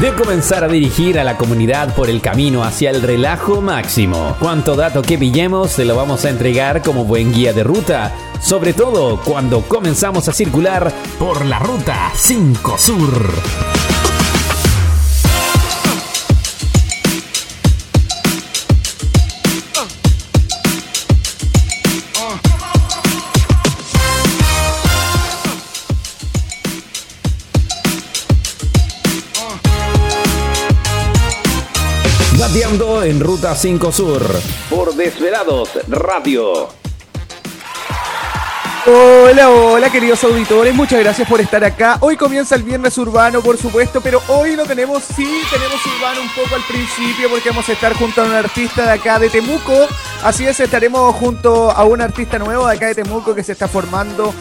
de comenzar a dirigir a la comunidad por el camino hacia el relajo máximo. Cuanto dato que pillemos se lo vamos a entregar como buen guía de ruta, sobre todo cuando comenzamos a circular por la ruta 5 Sur. En Ruta 5 Sur por Desvelados Radio. Hola, hola queridos auditores, muchas gracias por estar acá. Hoy comienza el viernes urbano, por supuesto, pero hoy lo tenemos, sí, tenemos urbano un poco al principio porque vamos a estar junto a un artista de acá de Temuco. Así es, estaremos junto a un artista nuevo de acá de Temuco que se está formando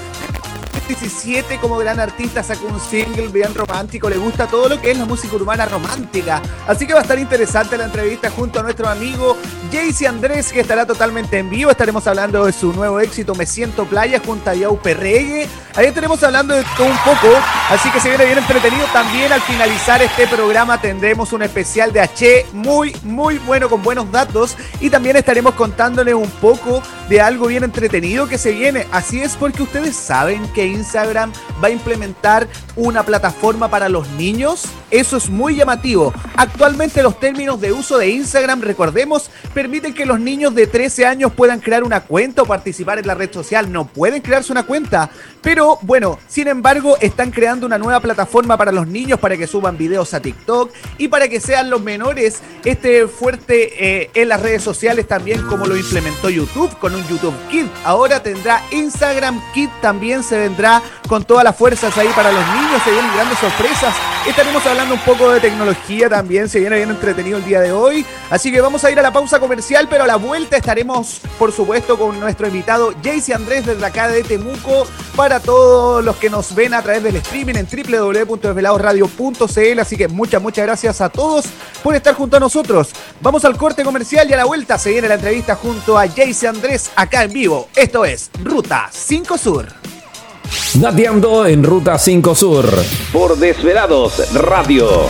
17 como gran artista sacó un single bien romántico, le gusta todo lo que es la música urbana romántica. Así que va a estar interesante la entrevista junto a nuestro amigo Jaycee Andrés, que estará totalmente en vivo. Estaremos hablando de su nuevo éxito Me Siento Playa junto a Yau Perregue. Ahí estaremos hablando de todo un poco, así que se viene bien entretenido. También al finalizar este programa tendremos un especial de H muy, muy bueno con buenos datos y también estaremos contándoles un poco de algo bien entretenido que se viene. Así es porque ustedes saben que Instagram va a implementar una plataforma para los niños. Eso es muy llamativo. Actualmente los términos de uso de Instagram, recordemos, permiten que los niños de 13 años puedan crear una cuenta o participar en la red social. No pueden crearse una cuenta. Pero bueno, sin embargo, están creando una nueva plataforma para los niños para que suban videos a TikTok y para que sean los menores este fuerte eh, en las redes sociales también como lo implementó YouTube con un YouTube Kid. Ahora tendrá Instagram Kid también se vendrá con todas las fuerzas ahí para los niños. Se vienen grandes sorpresas. Estaremos hablando un poco de tecnología también. Se viene bien entretenido el día de hoy. Así que vamos a ir a la pausa comercial, pero a la vuelta estaremos, por supuesto, con nuestro invitado Jaycee Andrés desde acá de Temuco para todos los que nos ven a través del streaming en www.desveladosradio.cl. Así que muchas, muchas gracias a todos por estar junto a nosotros. Vamos al corte comercial y a la vuelta se viene la entrevista junto a Jaycee Andrés acá en vivo. Esto es Ruta 5 Sur. Dateando en Ruta 5 Sur. Por Desvelados Radio.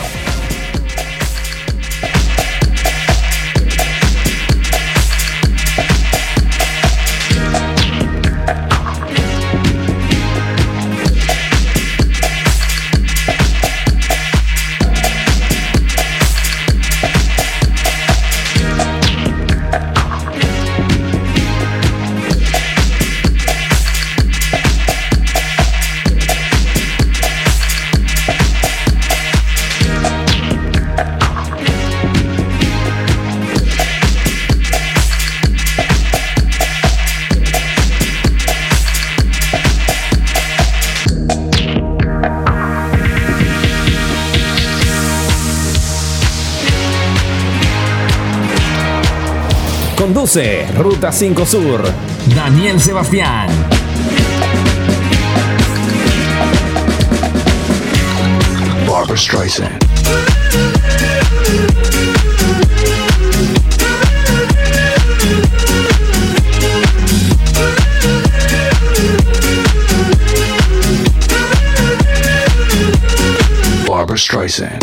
Ruta 5 Sur. Daniel Sebastián. Barbara Streisand. Barbara Streisand.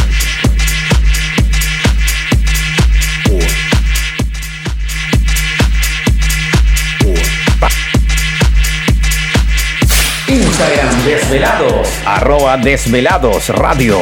Desvelados. Arroba Desvelados Radio.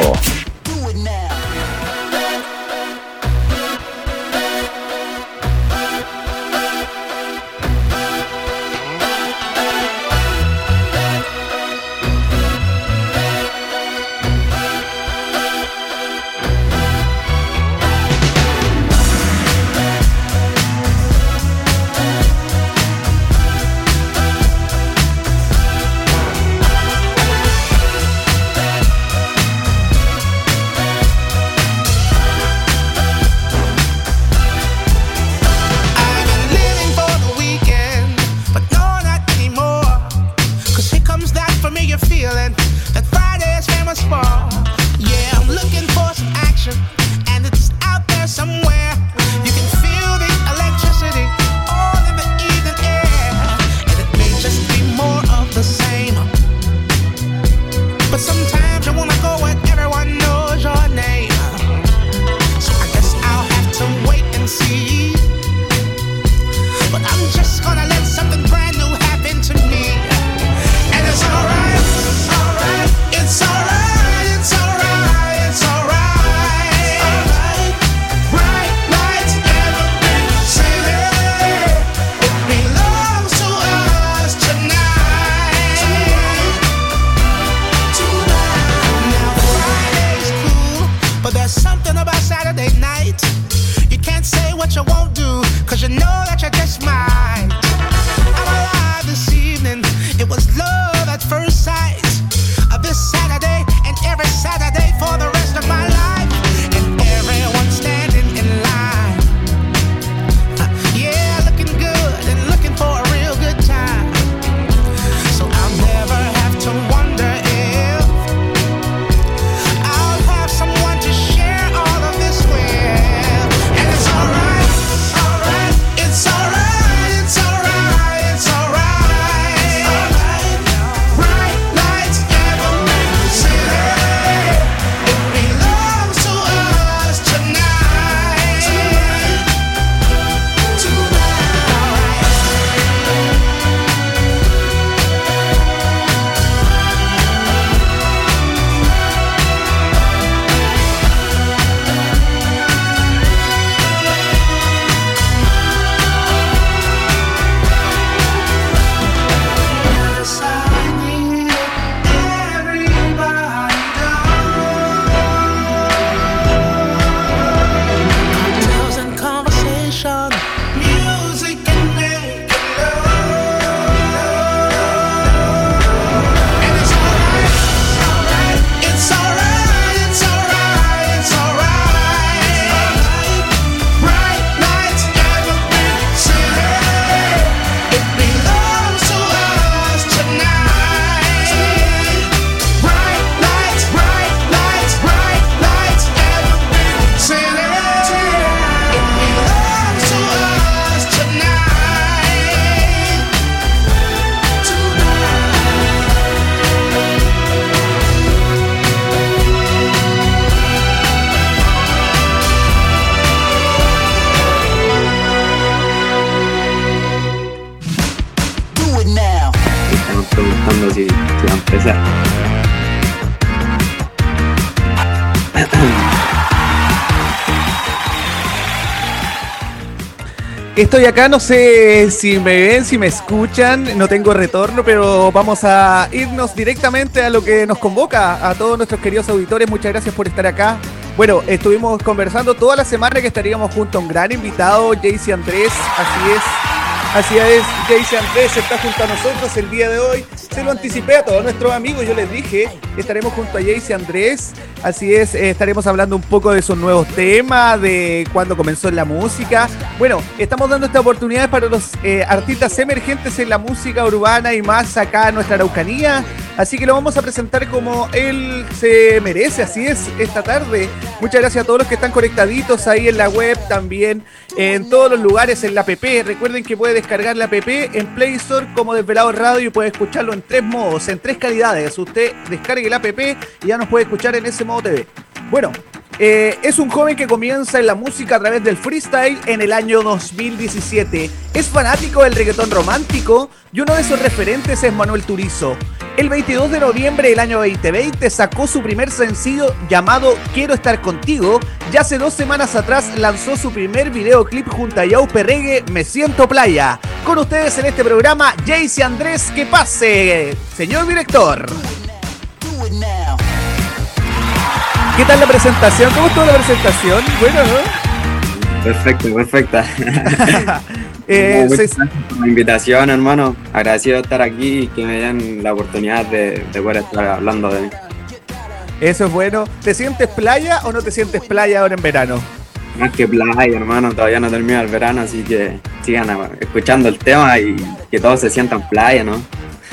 Estoy acá, no sé si me ven, si me escuchan, no tengo retorno, pero vamos a irnos directamente a lo que nos convoca a todos nuestros queridos auditores. Muchas gracias por estar acá. Bueno, estuvimos conversando toda la semana que estaríamos junto a un gran invitado, Jaycee Andrés, así es. Así es, Jaycee Andrés está junto a nosotros el día de hoy. Se lo anticipé a todos nuestros amigos, yo les dije, estaremos junto a Jaycee Andrés. Así es, eh, estaremos hablando un poco de sus nuevos temas, de cuándo comenzó en la música. Bueno, estamos dando esta oportunidad para los eh, artistas emergentes en la música urbana y más acá en nuestra Araucanía. Así que lo vamos a presentar como él se merece, así es, esta tarde. Muchas gracias a todos los que están conectaditos ahí en la web, también en todos los lugares, en la app. Recuerden que puede descargar la app en Play Store como Desvelado Radio y puede escucharlo en tres modos, en tres calidades. Usted descargue la app y ya nos puede escuchar en ese modo TV. Bueno, eh, es un joven que comienza en la música a través del freestyle en el año 2017. Es fanático del reggaetón romántico y uno de sus referentes es Manuel Turizo. El 22 de noviembre del año 2020 sacó su primer sencillo llamado Quiero estar contigo y hace dos semanas atrás lanzó su primer videoclip junto a Yaupe Reggae Me Siento Playa. Con ustedes en este programa, Jaycee Andrés, que pase, señor director. ¿Qué tal la presentación? ¿Cómo estuvo la presentación? Bueno, ¿no? Perfecto, perfecta. Eh, se- por la invitación, hermano. Agradecido de estar aquí y que me den la oportunidad de, de poder estar hablando de mí. eso es bueno. ¿Te sientes playa o no te sientes playa ahora en verano? Más que playa, hermano, todavía no termina el verano, así que sigan escuchando el tema y que todos se sientan playa, ¿no?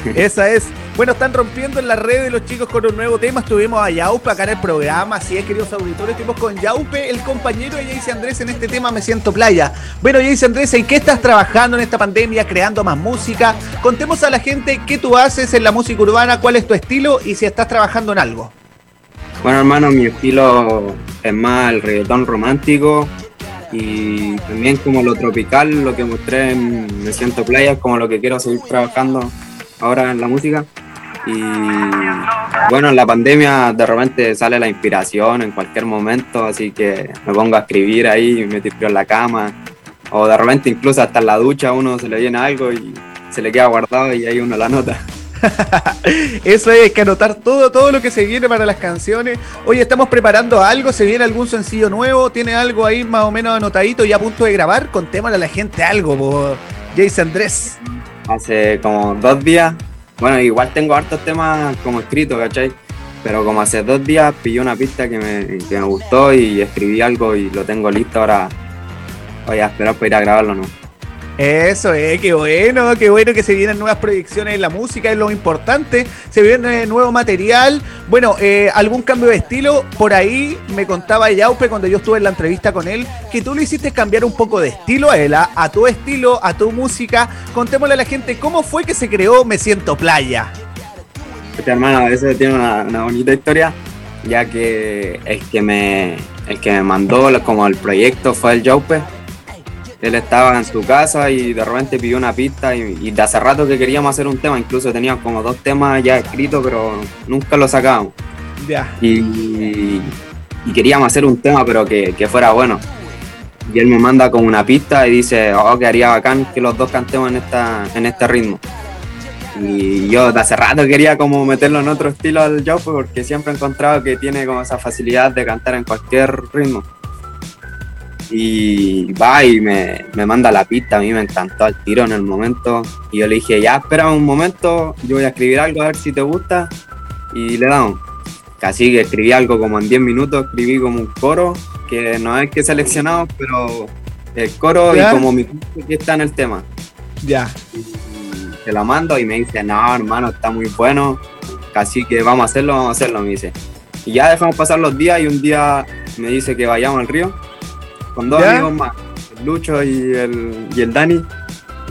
Esa es. Bueno, están rompiendo en las redes los chicos con un nuevo tema. Estuvimos a Yaupe acá en el programa. Así es, queridos auditores. Estuvimos con Yaupe, el compañero de Jayce Andrés en este tema Me Siento Playa. Bueno, Jayce Andrés, ¿en qué estás trabajando en esta pandemia? Creando más música. Contemos a la gente qué tú haces en la música urbana, cuál es tu estilo y si estás trabajando en algo. Bueno, hermano, mi estilo es más el reggaetón romántico y también como lo tropical, lo que mostré en Me Siento Playa, como lo que quiero seguir trabajando ahora en la música. Y bueno, en la pandemia de repente sale la inspiración en cualquier momento, así que me pongo a escribir ahí, me tiro en la cama, o de repente incluso hasta en la ducha uno se le viene algo y se le queda guardado y ahí uno la nota. Eso es, que anotar todo, todo lo que se viene para las canciones. Oye, estamos preparando algo, se viene algún sencillo nuevo, tiene algo ahí más o menos anotadito y a punto de grabar. Contémosle a la gente algo, Jace Andrés. Hace como dos días. Bueno, igual tengo hartos temas como escritos, ¿cachai? Pero como hace dos días pillé una pista que me, que me gustó y escribí algo y lo tengo listo ahora. Voy a esperar para ir a grabarlo, ¿no? Eso es, qué bueno, qué bueno que se vienen nuevas proyecciones en la música, es lo importante. Se viene nuevo material. Bueno, eh, algún cambio de estilo. Por ahí me contaba Yaupe cuando yo estuve en la entrevista con él que tú le hiciste cambiar un poco de estilo a él, a, a tu estilo, a tu música. Contémosle a la gente cómo fue que se creó Me Siento Playa. Este hermano, eso tiene una, bonita historia, ya que el que me, el que me mandó lo- como el proyecto fue el Jaupe. Él estaba en su casa y de repente pidió una pista y, y de hace rato que queríamos hacer un tema, incluso teníamos como dos temas ya escritos, pero nunca los sacábamos. Ya. y, y queríamos hacer un tema pero que, que fuera bueno. Y él me manda con una pista y dice, oh, que haría bacán que los dos cantemos en, esta, en este ritmo. Y yo de hace rato quería como meterlo en otro estilo al Jaupe porque siempre he encontrado que tiene como esa facilidad de cantar en cualquier ritmo. Y va y me, me manda la pista, a mí me encantó al tiro en el momento. Y yo le dije, ya espera un momento, yo voy a escribir algo a ver si te gusta. Y le damos. Así que escribí algo como en 10 minutos, escribí como un coro, que no es que seleccionado, pero el coro ¿Ya? y como mi que está en el tema. Ya. Y se la mando y me dice, no, hermano, está muy bueno, así que vamos a hacerlo, vamos a hacerlo, me dice. Y ya dejamos pasar los días y un día me dice que vayamos al río con dos ¿Ya? amigos más, el Lucho y el, y el Dani,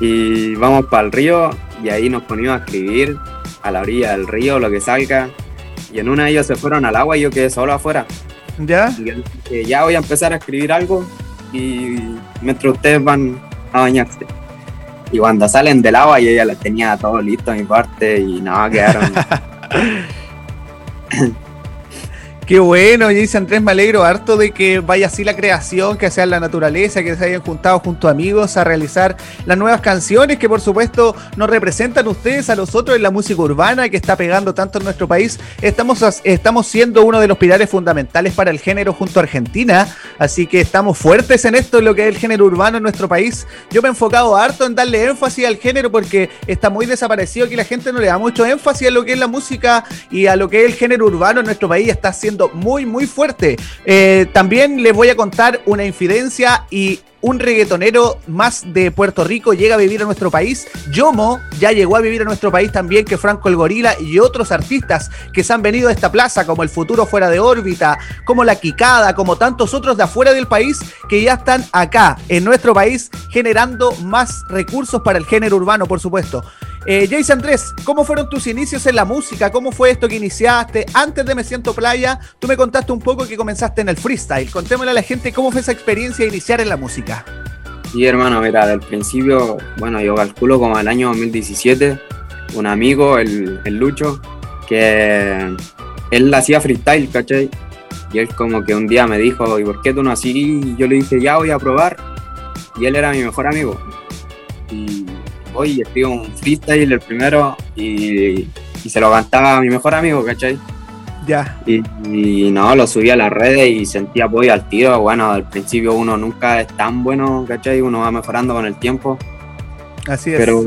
y vamos para el río y ahí nos ponimos a escribir a la orilla del río, lo que salga. Y en una de ellos se fueron al agua y yo quedé solo afuera. ¿Ya? Y ya voy a empezar a escribir algo y mientras ustedes van a bañarse. Y cuando salen del agua yo ya les tenía todo listo a mi parte y nada, quedaron. Qué bueno, dice Andrés, me alegro harto de que vaya así la creación, que sea la naturaleza, que se hayan juntado junto amigos a realizar las nuevas canciones que por supuesto nos representan ustedes a nosotros en la música urbana que está pegando tanto en nuestro país. Estamos, estamos siendo uno de los pilares fundamentales para el género junto a Argentina, así que estamos fuertes en esto, en lo que es el género urbano en nuestro país. Yo me he enfocado harto en darle énfasis al género porque está muy desaparecido que la gente no le da mucho énfasis a lo que es la música y a lo que es el género urbano en nuestro país. Está siendo muy, muy fuerte. Eh, también les voy a contar una infidencia y un reggaetonero más de Puerto Rico llega a vivir a nuestro país. Yomo ya llegó a vivir a nuestro país también que Franco el Gorila y otros artistas que se han venido a esta plaza, como El Futuro Fuera de órbita, como La Quicada, como tantos otros de afuera del país que ya están acá en nuestro país generando más recursos para el género urbano, por supuesto. Eh, Andrés, ¿cómo fueron tus inicios en la música? ¿Cómo fue esto que iniciaste? Antes de Me Siento Playa, tú me contaste un poco que comenzaste en el freestyle. Contémosle a la gente cómo fue esa experiencia de iniciar en la música. Sí, hermano, mira, del principio, bueno, yo calculo como el año 2017, un amigo, el, el Lucho, que él hacía freestyle, ¿cachai? Y él como que un día me dijo, ¿y por qué tú no así? Y yo le dije, ya voy a probar. Y él era mi mejor amigo. Hoy escribo un freestyle el primero y, y se lo cantaba a mi mejor amigo, ¿cachai? Ya. Y, y no, lo subí a las redes y sentí apoyo al tiro. Bueno, al principio uno nunca es tan bueno, ¿cachai? Uno va mejorando con el tiempo. Así es. Pero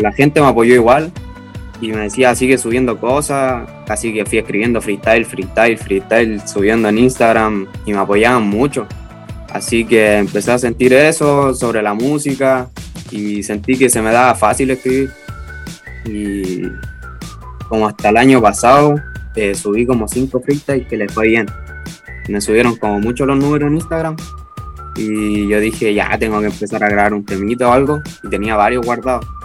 la gente me apoyó igual y me decía, sigue subiendo cosas. Así que fui escribiendo freestyle, freestyle, freestyle, subiendo en Instagram y me apoyaban mucho. Así que empecé a sentir eso sobre la música y sentí que se me daba fácil escribir. Y como hasta el año pasado eh, subí como cinco freestyles que les fue bien. Me subieron como mucho los números en Instagram. Y yo dije, ya tengo que empezar a grabar un temito o algo. Y tenía varios guardados.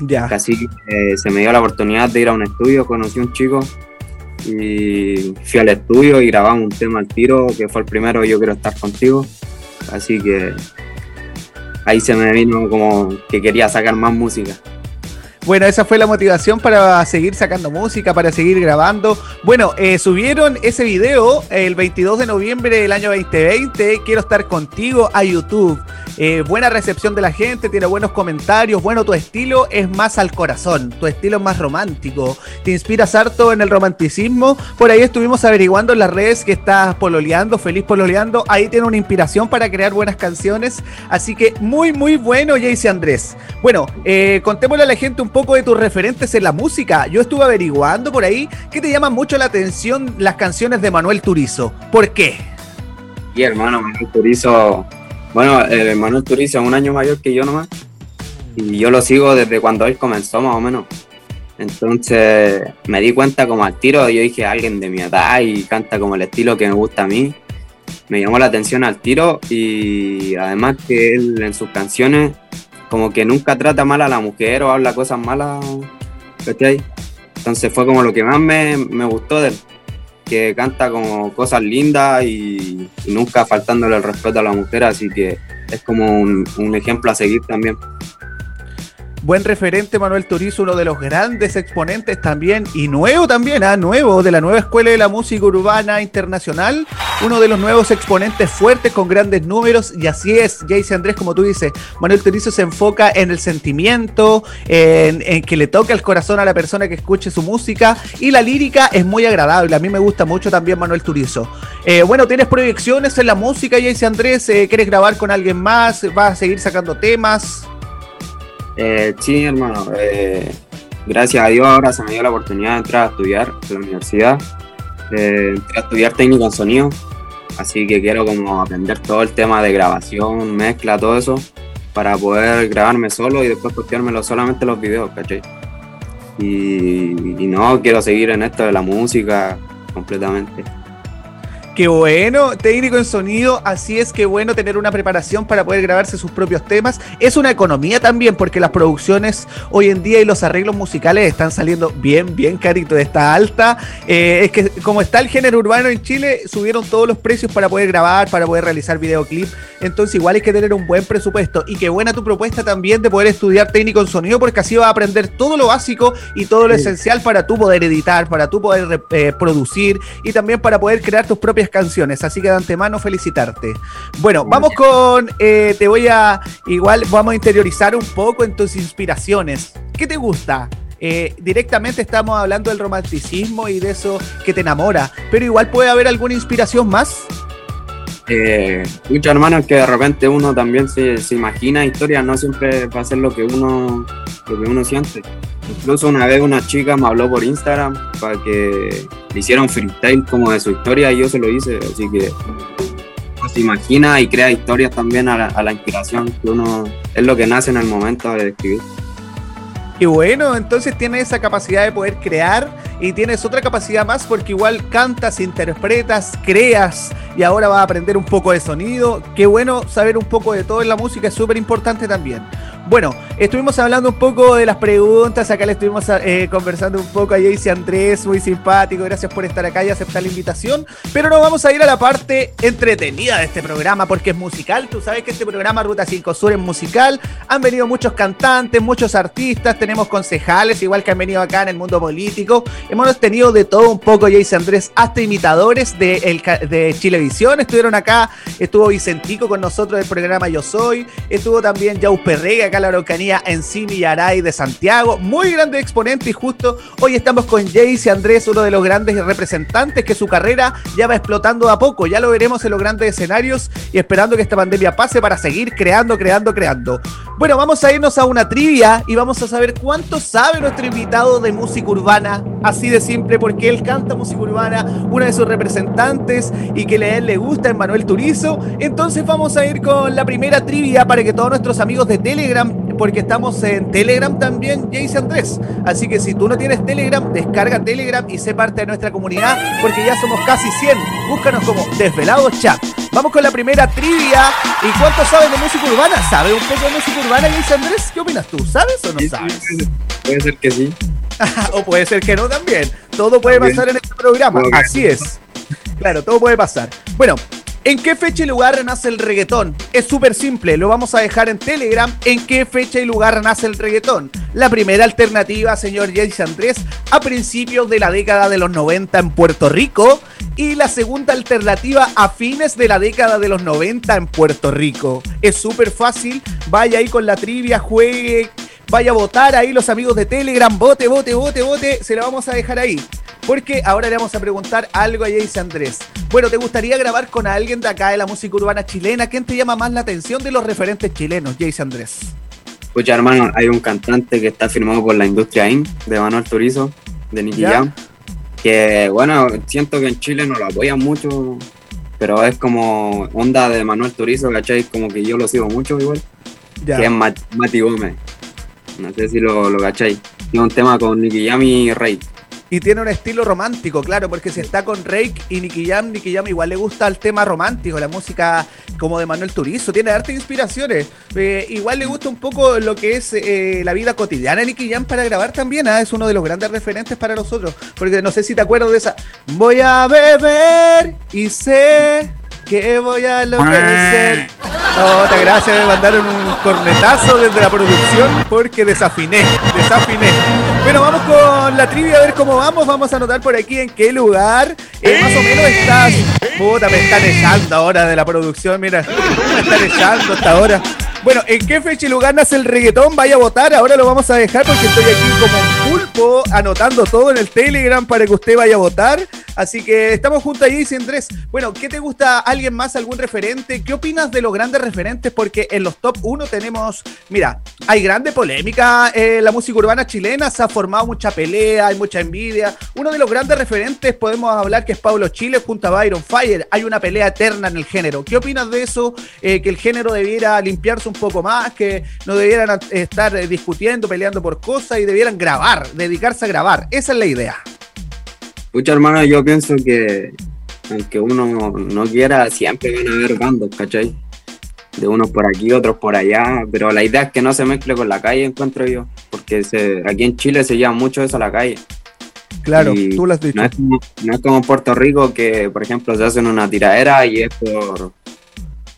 Ya. Así que eh, se me dio la oportunidad de ir a un estudio, conocí a un chico y fui al estudio y grabamos un tema al tiro, que fue el primero Yo Quiero Estar Contigo. Así que ahí se me vino como que quería sacar más música. Bueno, esa fue la motivación para seguir sacando música, para seguir grabando. Bueno, eh, subieron ese video el 22 de noviembre del año 2020, Quiero estar contigo, a YouTube. Eh, buena recepción de la gente, tiene buenos comentarios. Bueno, tu estilo es más al corazón, tu estilo es más romántico. Te inspiras harto en el romanticismo. Por ahí estuvimos averiguando en las redes que estás pololeando, feliz pololeando. Ahí tiene una inspiración para crear buenas canciones. Así que muy, muy bueno, Jayce Andrés. Bueno, eh, contémosle a la gente un poco de tus referentes en la música. Yo estuve averiguando por ahí que te llaman mucho la atención las canciones de Manuel Turizo. ¿Por qué? Y hermano, Manuel Turizo, bueno, eh, Manuel Turizo es un año mayor que yo nomás. Y yo lo sigo desde cuando él comenzó más o menos. Entonces me di cuenta como al tiro, yo dije alguien de mi edad y canta como el estilo que me gusta a mí. Me llamó la atención al tiro y además que él en sus canciones como que nunca trata mal a la mujer o habla cosas malas, ¿cachai? Entonces fue como lo que más me, me gustó de él, que canta como cosas lindas y, nunca faltándole el respeto a la mujer, así que es como un ejemplo a seguir también. Buen referente Manuel Turizo, uno de los grandes exponentes también, y nuevo también, ah, nuevo, de la nueva Escuela de la Música Urbana Internacional, uno de los nuevos exponentes fuertes con grandes números, y así es, Jayce Andrés, como tú dices, Manuel Turizo se enfoca en el sentimiento, en, que le toque el corazón a la persona que escuche su música, y la lírica es muy agradable, a mí me gusta mucho también Manuel Turizo. Eh, bueno, ¿tienes proyecciones en la música, Jayce Andrés? Eh, ¿Quieres grabar con alguien más? ¿Vas a seguir sacando temas? Eh, sí, hermano. eh, gracias a Dios ahora se me dio la oportunidad de entrar a estudiar en la universidad. Eh, entré a estudiar técnico en sonido. Así que quiero como aprender todo el tema de grabación, mezcla, todo eso, para poder grabarme solo y después posteármelo solamente los videos, ¿cachai? Y no, quiero seguir en esto de la música completamente. Qué bueno, técnico en sonido, así es que bueno tener una preparación para poder grabarse sus propios temas. Es una economía también, porque las producciones hoy en día y los arreglos musicales están saliendo bien, bien caritos. Está alta. Eh, es que como está el género urbano en Chile, subieron todos los precios para poder grabar, para poder realizar videoclip. Entonces igual hay que tener un buen presupuesto. Y qué buena tu propuesta también de poder estudiar técnico en sonido, porque así vas a aprender todo lo básico y todo lo esencial para tú poder editar, para tú poder eh, producir y también para poder crear tus propias canciones. Así que de antemano felicitarte. Bueno, vamos con, eh, te voy a, igual vamos a interiorizar un poco en tus inspiraciones. ¿Qué te gusta? Eh, directamente estamos hablando del romanticismo y de eso que te enamora, pero igual puede haber alguna inspiración más. Eh, muchos hermanos que de repente uno también se, se imagina historias, no siempre va a ser lo que uno lo que uno siente. Incluso una vez una chica me habló por Instagram para que le hiciera un freestyle como de su historia y yo se lo hice, así que se imagina y crea historias también a la, a la inspiración que uno es lo que nace en el momento de escribir. Y bueno, entonces tienes esa capacidad de poder crear y tienes otra capacidad más porque igual cantas, interpretas, creas y ahora vas a aprender un poco de sonido. Qué bueno saber un poco de todo en la música, es súper importante también. Bueno, estuvimos hablando un poco de las preguntas, acá le estuvimos eh, conversando un poco a Jaycee Andrés, muy simpático, gracias por estar acá y aceptar la invitación, pero nos vamos a ir a la parte entretenida de este programa porque es musical, tú sabes que este programa Ruta 5 Sur es musical, han venido muchos cantantes, muchos artistas, tenemos concejales, igual que han venido acá en el mundo político, hemos tenido de todo un poco, Jaycee Andrés, hasta imitadores de Chilevisión, estuvieron acá, estuvo Vicentico con nosotros del programa Yo Soy, estuvo también Jau Perrega, acá la Araucanía en Simi Yaray de Santiago. Muy grande exponente y justo hoy estamos con Jayce Andrés, uno de los grandes representantes que su carrera ya va explotando a poco. Ya lo veremos en los grandes escenarios y esperando que esta pandemia pase para seguir creando, creando, creando. Bueno, vamos a irnos a una trivia y vamos a saber cuánto sabe nuestro invitado de música urbana. Así de simple, porque él canta música urbana, uno de sus representantes y que a él le gusta, Manuel Turizo. Entonces vamos a ir con la primera trivia para que todos nuestros amigos de Telegram porque estamos en Telegram también, Jace Andrés. Así que si tú no tienes Telegram, descarga Telegram y sé parte de nuestra comunidad, porque ya somos casi 100. Búscanos como Desvelados Chat. Vamos con la primera trivia. ¿Y cuánto sabes de música urbana? ¿Sabes un poco de música urbana, Jace Andrés? ¿Qué opinas tú? ¿Sabes o no sabes? Puede ser que sí. o puede ser que no también. Todo puede pasar en este programa. Así es. Claro, todo puede pasar. Bueno, ¿En qué fecha y lugar nace el reggaetón? Es súper simple, lo vamos a dejar en Telegram. ¿En qué fecha y lugar nace el reggaetón? La primera alternativa, señor Jace Andrés, a principios de la década de los 90 en Puerto Rico. Y la segunda alternativa, a fines de la década de los 90 en Puerto Rico. Es súper fácil, vaya ahí con la trivia, juegue, vaya a votar ahí los amigos de Telegram, vote, vote, vote, vote, se lo vamos a dejar ahí. Porque ahora le vamos a preguntar algo a Jace Andrés. Bueno, ¿te gustaría grabar con alguien de acá de la música urbana chilena? ¿Quién te llama más la atención de los referentes chilenos, Jace Andrés? Escucha, hermano, hay un cantante que está firmado por la industria IN, de Manuel Turizo, de Nicky. Jam, que bueno, siento que en Chile no lo apoyan mucho, pero es como onda de Manuel Turizo, ¿cachai? Como que yo lo sigo mucho igual, Ya. que es Mat- Mati Gómez. No sé si lo, lo cachai. Tiene un tema con Nicky Jam y Rey. Y tiene un estilo romántico, claro, porque si está con Rake y Nicky Jam, Nicky Jam igual le gusta el tema romántico, la música como de Manuel Turizo, tiene arte inspiraciones. Eh, igual le gusta un poco lo que es eh, la vida cotidiana de Nicky Jam para grabar también, ¿ah? es uno de los grandes referentes para nosotros. Porque no sé si te acuerdas de esa. Voy a beber y sé que voy a enloquecer. Otra gracias, me mandaron un cornetazo desde la producción porque desafiné, desafiné. Bueno, vamos con la trivia a ver cómo vamos. Vamos a anotar por aquí en qué lugar eh, más o menos estás. Puta, me están echando ahora de la producción, mira. Me están echando hasta ahora. Bueno, ¿en qué fecha y lugar nace el reggaetón? Vaya a votar, ahora lo vamos a dejar porque estoy aquí como un anotando todo en el Telegram para que usted vaya a votar. Así que estamos juntos ahí, sin Andrés. Bueno, ¿qué te gusta? ¿Alguien más? ¿Algún referente? ¿Qué opinas de los grandes referentes? Porque en los top 1 tenemos, mira, hay grande polémica en la música urbana chilena, se ha formado mucha pelea, hay mucha envidia. Uno de los grandes referentes podemos hablar que es Pablo Chile junto a Byron Fire. Hay una pelea eterna en el género. ¿Qué opinas de eso? Eh, que el género debiera limpiarse un poco más, que no debieran estar eh, discutiendo, peleando por cosas y debieran grabar, dedicarse a grabar. Esa es la idea. Escucha, hermano, yo pienso que aunque uno no quiera, siempre van a haber bandos, ¿cachai? De unos por aquí, otros por allá, pero la idea es que no se mezcle con la calle, encuentro yo, porque se, aquí en Chile se lleva mucho eso a la calle. Claro, Y tú lo has dicho. No es, como, no es como en Puerto Rico que, por ejemplo, se hacen una tiradera y es por,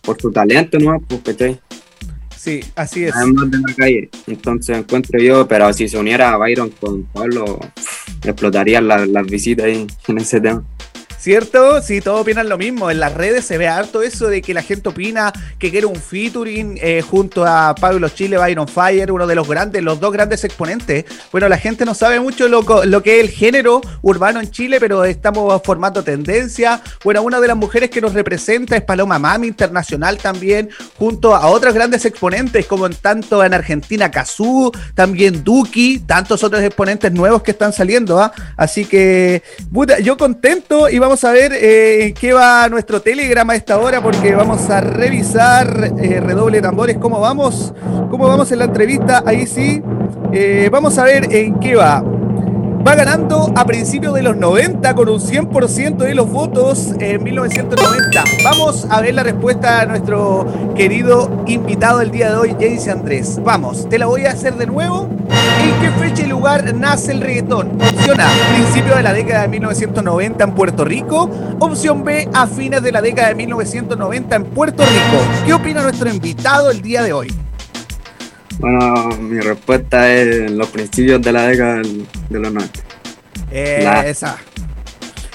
por su talento, ¿no? Pues, ¿cachai? Sí, así es. Además de la. Entonces encuentro yo, pero si se uniera Byron con Pablo, explotarían la- las visitas en ese tema. ¿Cierto? Sí, todos opinan lo mismo. En las redes se ve harto eso de que la gente opina que quiere un featuring eh, junto a Pablo Chile, Byron Fire, uno de los grandes, los dos grandes exponentes. Bueno, la gente no sabe mucho lo, lo que es el género urbano en Chile, pero estamos formando tendencia. Bueno, una de las mujeres que nos representa es Paloma Mami Internacional también, junto a otros grandes exponentes, como en tanto en Argentina Kazoo, también Duki, tantos otros exponentes nuevos que están saliendo. ¿ah? Así que, yo contento y vamos a ver eh, en qué va nuestro Telegram a esta hora, porque vamos a revisar, eh, redoble tambores, cómo vamos, cómo vamos en la entrevista. Ahí sí, Eh, vamos a ver en qué va. Va ganando a principios de los 90 con un 100% de los votos en 1990. Vamos a ver la respuesta a nuestro querido invitado del día de hoy, Jayce Andrés. Vamos, te la voy a hacer de nuevo. ¿En qué fecha y lugar nace el reggaetón? Opción A, principio de la década de 1990 en Puerto Rico. Opción B, a fines de la década de 1990 en Puerto Rico. ¿Qué opina nuestro invitado el día de hoy? Bueno, mi respuesta es los principios de la década de los 90. Eh, Esa.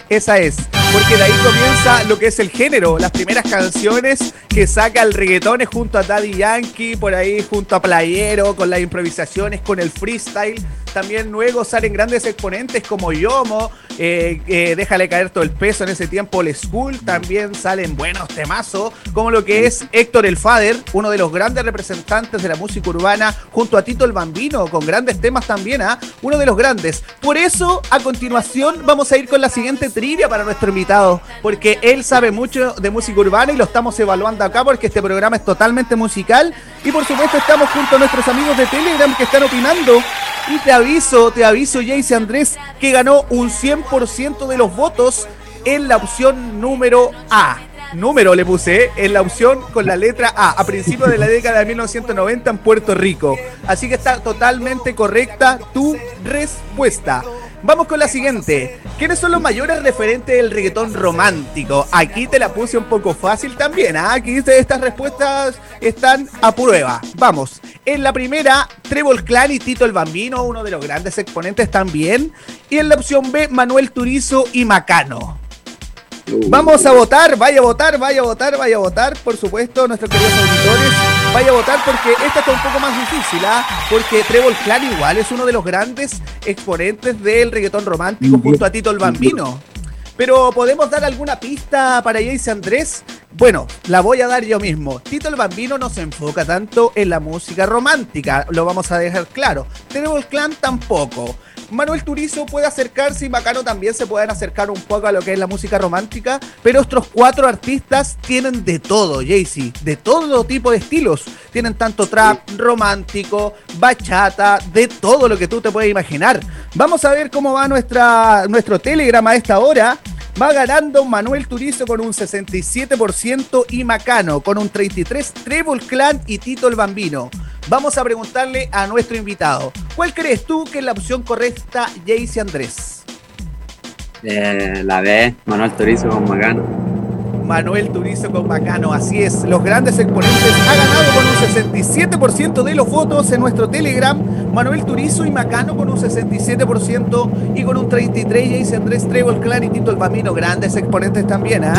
Esa es. Porque de ahí comienza lo que es el género. Las primeras canciones que saca el reggaetón es junto a Daddy Yankee, por ahí junto a Playero, con las improvisaciones, con el freestyle. También luego salen grandes exponentes como Yomo, eh, Déjale caer todo el peso en ese tiempo, Old School. También salen buenos temazos, como lo que es Héctor el Fader, uno de los grandes representantes de la música urbana, junto a Tito el Bambino, con grandes temas también, ¿ah? Uno de los grandes. Por eso, a continuación, vamos a ir con la siguiente trivia para nuestro porque él sabe mucho de música urbana y lo estamos evaluando acá porque este programa es totalmente musical. Y por supuesto, estamos junto a nuestros amigos de Telegram que están opinando. Y te aviso, te aviso, Jayce Andrés, que ganó un 100% de los votos en la opción número A. Número le puse, ¿eh? en la opción con la letra A, a principios de la década de 1990 en Puerto Rico. Así que está totalmente correcta tu respuesta. Vamos con la siguiente. ¿Quiénes son los mayores referentes del reggaetón romántico? Aquí te la puse un poco fácil también. ¿ah? Aquí estas respuestas están a prueba. Vamos. En la primera, Trevor Clan y Tito el Bambino, uno de los grandes exponentes también. Y en la opción B, Manuel Turizo y Macano. Vamos a votar, vaya a votar, vaya a votar, vaya a votar, por supuesto, nuestros queridos auditores. Vaya a votar porque esta está un poco más difícil, ¿ah? Porque Trevor Clan igual es uno de los grandes exponentes del reggaetón romántico junto a Tito el Bambino. Pero ¿podemos dar alguna pista para Jace Andrés? Bueno, la voy a dar yo mismo. Tito el Bambino no se enfoca tanto en la música romántica, lo vamos a dejar claro. Trevor Clan tampoco. Manuel Turizo puede acercarse y Macano también se pueden acercar un poco a lo que es la música romántica, pero estos cuatro artistas tienen de todo, Jaycee, de todo tipo de estilos. Tienen tanto trap, romántico, bachata, de todo lo que tú te puedes imaginar. Vamos a ver cómo va nuestra, nuestro Telegram a esta hora. Va ganando Manuel Turizo con un 67% y Macano con un 33%, Trevor Clan y Tito el Bambino. Vamos a preguntarle a nuestro invitado, ¿cuál crees tú que es la opción correcta, Jayce Andrés? eh, la B, Manuel Turizo con Macano. Manuel Turizo con Macano, así es, los grandes exponentes ha ganado con un 67% de los votos en nuestro Telegram, Manuel Turizo y Macano con un 67% y con un 33% Jace Andrés Trevor Clan y Tito el Bambino, grandes exponentes también, ¿ah?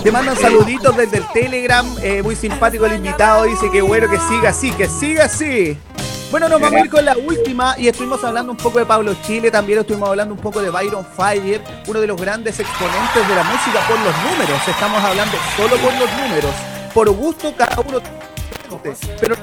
Te mandan saluditos desde el Telegram, eh, muy simpático el invitado, dice que bueno que siga así, que siga así. Bueno, nos vamos a ir con la última y estuvimos hablando un poco de Pablo Chile, también estuvimos hablando un poco de Byron Fire, uno de los grandes exponentes de la música por los números. Estamos hablando solo por los números. Por gusto, cada uno pero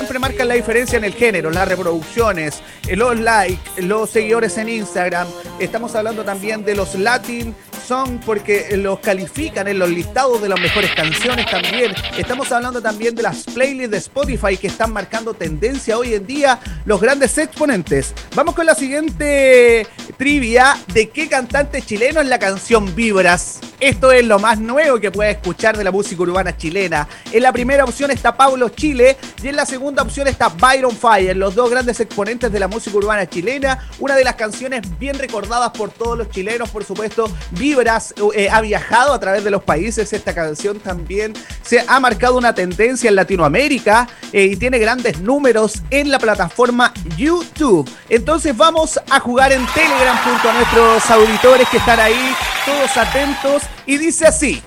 siempre marcan la diferencia en el género, las reproducciones, eh, los likes, los seguidores en Instagram. Estamos hablando también de los Latin Song porque los califican en los listados de las mejores canciones también. Estamos hablando también de las playlists de Spotify que están marcando tendencia hoy en día, los grandes exponentes. Vamos con la siguiente trivia. ¿De qué cantante chileno es la canción Vibras? Esto es lo más nuevo que puedes escuchar de la música urbana chilena. En la primera opción está Pablo Chile y en la segunda opción está Byron Fire, los dos grandes exponentes de la música urbana chilena. Una de las canciones bien recordadas por todos los chilenos, por supuesto. Vibras eh, ha viajado a través de los países. Esta canción también se ha marcado una tendencia en Latinoamérica eh, y tiene grandes números en la plataforma YouTube. Entonces vamos a jugar en Telegram junto a nuestros auditores que están ahí, todos atentos. Y dice así.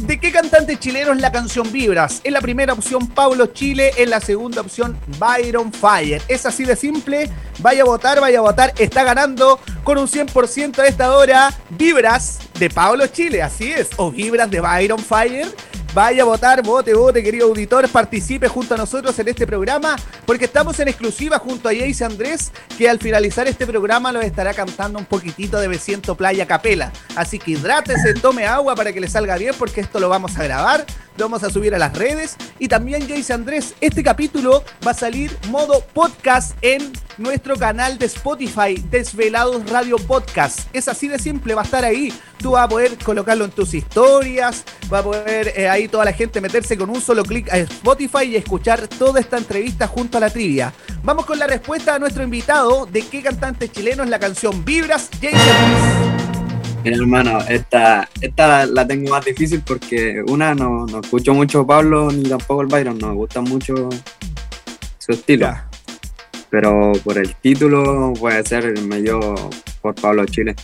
¿De qué cantante chileno es la canción Vibras? En la primera opción Pablo Chile, en la segunda opción Byron Fire. Es así de simple. Vaya a votar, vaya a votar. Está ganando con un 100% a esta hora Vibras de Pablo Chile, así es. O Vibras de Byron Fire. Vaya a votar, vote, vote, querido auditor, participe junto a nosotros en este programa, porque estamos en exclusiva junto a Jace Andrés, que al finalizar este programa lo estará cantando un poquitito de Me Siento Playa Capela. Así que hidrátese, tome agua para que le salga bien, porque esto lo vamos a grabar, lo vamos a subir a las redes. Y también, Jace Andrés, este capítulo va a salir modo podcast en nuestro canal de Spotify, Desvelados Radio Podcast. Es así de simple, va a estar ahí. Tú vas a poder colocarlo en tus historias, va a poder eh, ahí toda la gente meterse con un solo clic a Spotify y escuchar toda esta entrevista junto a la trivia. Vamos con la respuesta a nuestro invitado de qué cantante chileno es la canción Vibras, Jason Mira, hermano, esta, esta la tengo más difícil porque una, no, no escucho mucho Pablo ni tampoco el Byron, no me gusta mucho su estilo. Ya. Pero por el título puede ser el medio por Pablo Chile.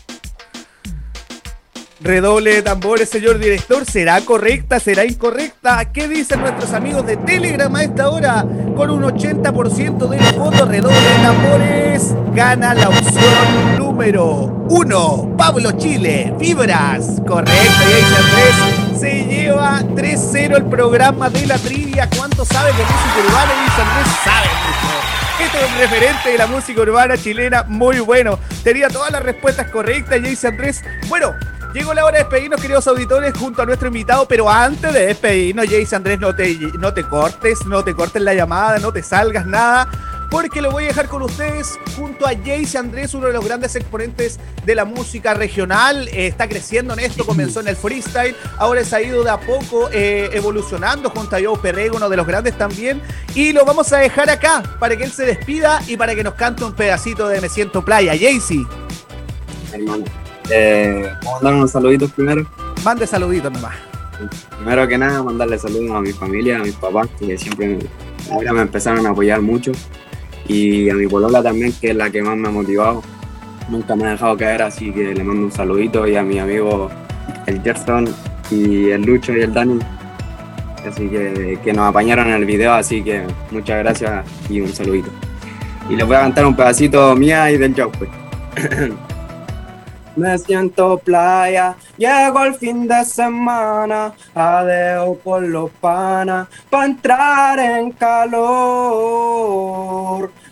Redoble de tambores, señor director. ¿Será correcta? ¿Será incorrecta? ¿Qué dicen nuestros amigos de Telegram a esta hora? Con un 80% de los votos, redoble de tambores. Gana la opción número uno. Pablo Chile, Vibras. Correcto, Jason 3. Se lleva 3-0 el programa de la trivia. ¿Cuánto sabe de música urbana? Jason Andrés sabe mucho. Este es un referente de la música urbana chilena muy bueno. Tenía todas las respuestas correctas, Jason Andrés. Bueno, llegó la hora de despedirnos, queridos auditores, junto a nuestro invitado. Pero antes de despedirnos, Jason Andrés, no te, no te cortes, no te cortes la llamada, no te salgas nada. Porque lo voy a dejar con ustedes junto a Jace Andrés, uno de los grandes exponentes de la música regional. Eh, está creciendo en esto, comenzó en el freestyle, ahora se ha ido de a poco eh, evolucionando junto a Joe Perrego, uno de los grandes también. Y lo vamos a dejar acá para que él se despida y para que nos cante un pedacito de Me Siento Playa. Jaycee, hermano. Eh, vamos a dar unos saluditos primero. mande saluditos nomás. Primero que nada, mandarle saludos a mi familia, a mis papás, que siempre ahora me empezaron a apoyar mucho. Y a mi polola también, que es la que más me ha motivado. Nunca me ha dejado caer, así que le mando un saludito. Y a mi amigo el Gerson y el Lucho y el Dani. Así que, que nos apañaron en el video, así que muchas gracias y un saludito. Y les voy a cantar un pedacito mía y del Joe, pues. Me siento playa, llego el fin de semana, adeo por los panas, pa' entrar en calor.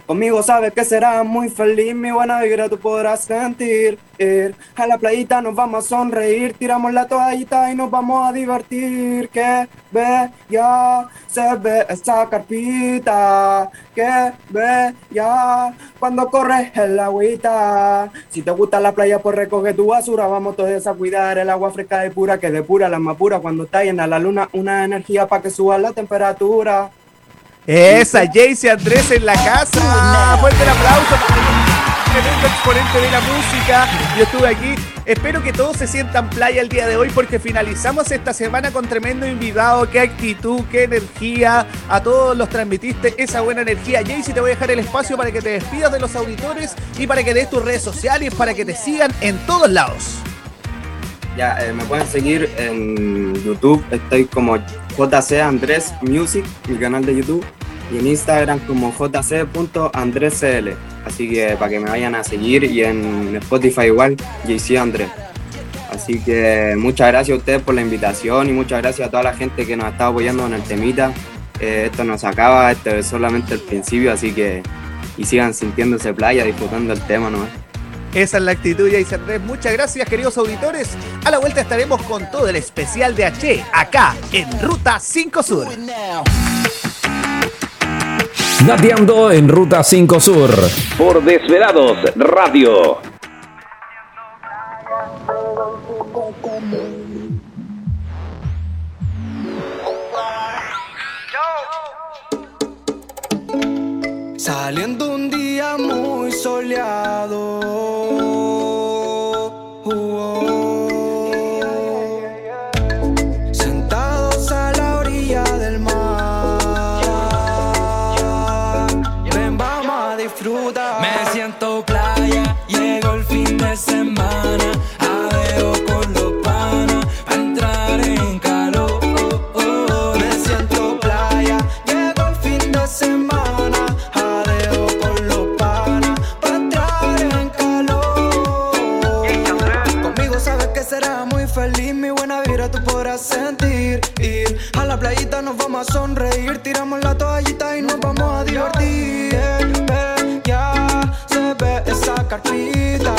Conmigo sabes que serás muy feliz, mi buena vibra tú podrás sentir. Ir a la playita nos vamos a sonreír, tiramos la toallita y nos vamos a divertir. Que bella se ve esa carpita, que bella cuando corres el agüita. Si te gusta la playa, pues recoge tu basura, vamos todos a cuidar el agua fresca y pura, que depura la más pura cuando está llena la luna, una energía para que suba la temperatura. Esa, Jaycee Andrés en la casa. Fuerte el aplauso para tremendo exponente de la música. Yo estuve aquí. Espero que todos se sientan playa el día de hoy porque finalizamos esta semana con tremendo invitado. Qué actitud, qué energía. A todos los transmitiste esa buena energía. Jaycee, te voy a dejar el espacio para que te despidas de los auditores y para que des tus redes sociales para que te sigan en todos lados. Ya, eh, me pueden seguir en YouTube, estoy como JC Andrés Music, mi canal de YouTube, y en Instagram como jc.andrescl. Así que para que me vayan a seguir y en Spotify igual, JC Andrés. Así que muchas gracias a ustedes por la invitación y muchas gracias a toda la gente que nos está apoyando en el temita. Eh, esto no se acaba, esto es solamente el principio, así que y sigan sintiéndose playa, disfrutando el tema nomás. Esa es la actitud, Jaycee Andrés. Muchas gracias, queridos auditores. A la vuelta estaremos con todo el especial de H, acá en Ruta 5 Sur. Nateando en Ruta 5 Sur. Por Desvelados Radio. Saliendo un día muy soleado sentir. Ir a la playita nos vamos a sonreír, tiramos la toallita y nos vamos a divertir. Ve, ya se ve esa carpita,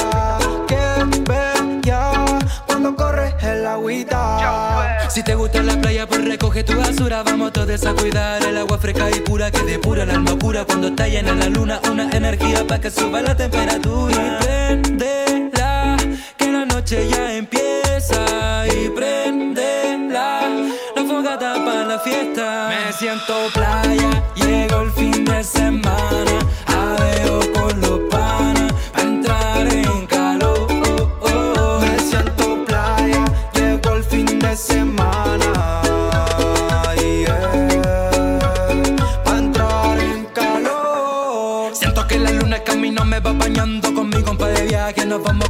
que bella cuando corre el agüita. Si te gusta la playa, pues recoge tu basura. Vamos todos a cuidar el agua fresca y pura que depura la alma pura cuando está llena la luna. Una energía para que suba la temperatura. Y prendela, que la noche ya empieza. Fogata para la fiesta. Me siento playa, llegó el fin de semana. Adeo con los panas, pa' entrar en calor. Me siento playa, llegó el fin de semana. yeah. Pa' entrar en calor. Siento que la luna camino me va bañando Con mi compa de viaje nos vamos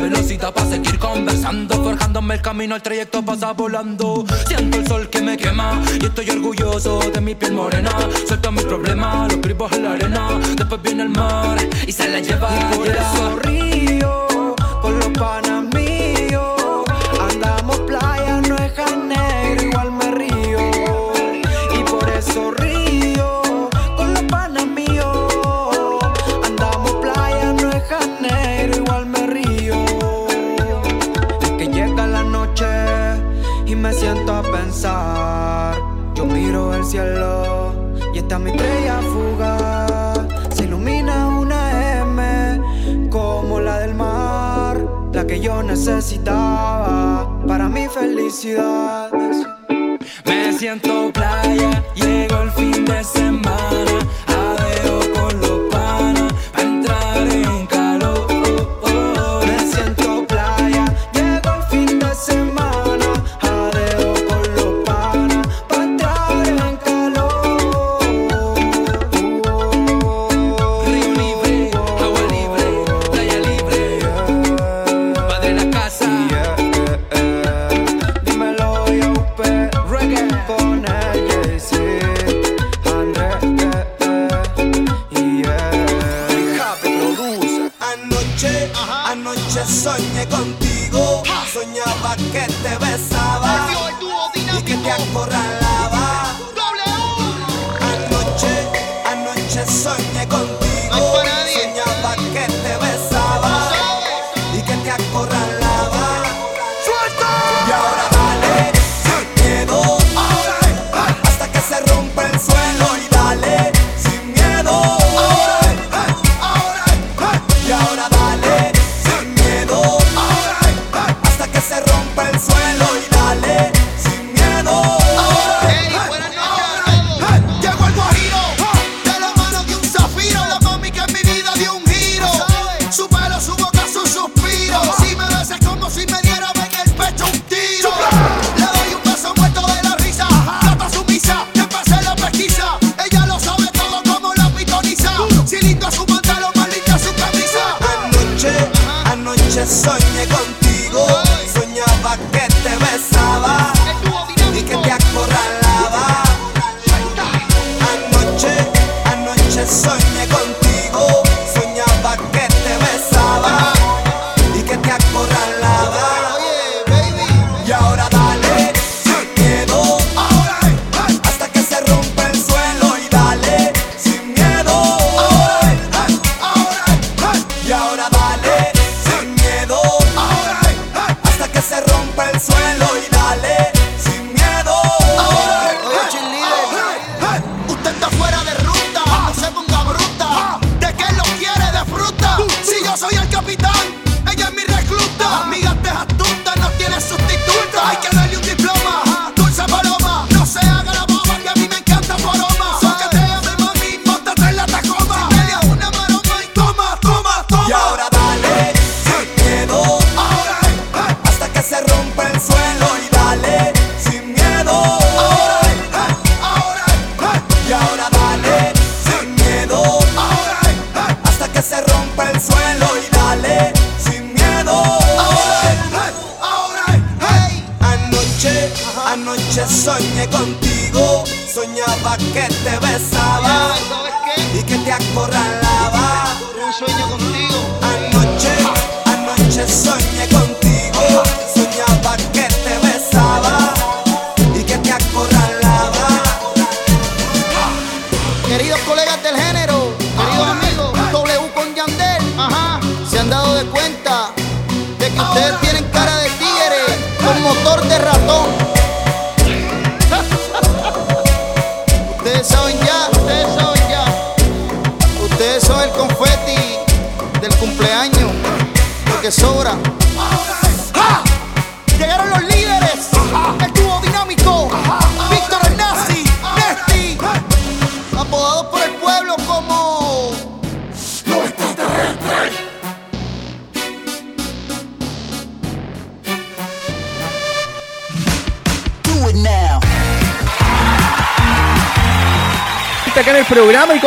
velocidad para seguir conversando Forjándome el camino, el trayecto pasa volando. Siento el sol que me quema Y estoy orgulloso de mi piel morena. Suelto mis problemas, los gripos en la arena. Después viene el mar y se la lleva. Y por eso río con los panas necesitaba para mi felicidad. Me siento playa, llegó el fin de semana. Bum,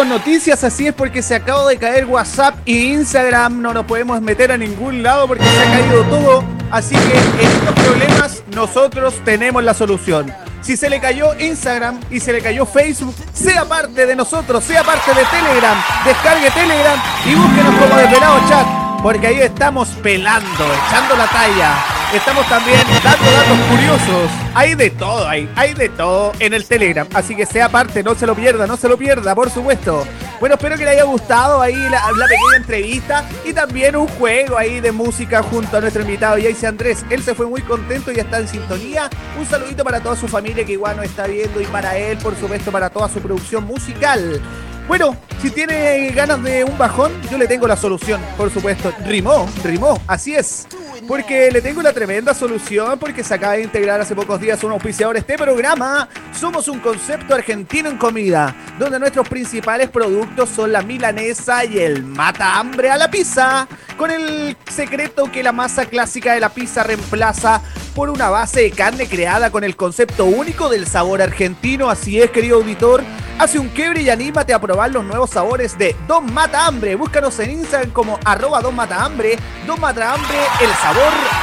noticias, así es porque se acaba de caer WhatsApp y Instagram, no nos podemos meter a ningún lado porque se ha caído todo, así que estos problemas nosotros tenemos la solución. Si se le cayó Instagram y se le cayó Facebook, sea parte de nosotros, sea parte de Telegram, descargue Telegram y búsquenos como Desvelado Chat, porque ahí estamos pelando, echando la talla. Estamos también dando datos curiosos. Hay de todo, hay, hay de todo en el Telegram. Así que sea parte, no se lo pierda, no se lo pierda, por supuesto. Bueno, espero que le haya gustado ahí la, la pequeña entrevista y también un juego ahí de música junto a nuestro invitado Jace Andrés. Él se fue muy contento y está en sintonía. Un saludito para toda su familia que igual nos está viendo y para él, por supuesto, para toda su producción musical. Bueno, si tiene ganas de un bajón, yo le tengo la solución, por supuesto. Rimó, rimó, así es. Porque le tengo una tremenda solución, porque se acaba de integrar hace pocos días un auspiciador este programa. Somos un concepto argentino en comida, donde nuestros principales productos son la milanesa y el mata hambre a la pizza, con el secreto que la masa clásica de la pizza reemplaza por una base de carne creada con el concepto único del sabor argentino. Así es, querido auditor. Hace un quiebre y anímate a probar los nuevos sabores de Don Mata Hambre. Búscanos en Instagram como arroba Don Mata Hambre. Don Mata Hambre, el sabor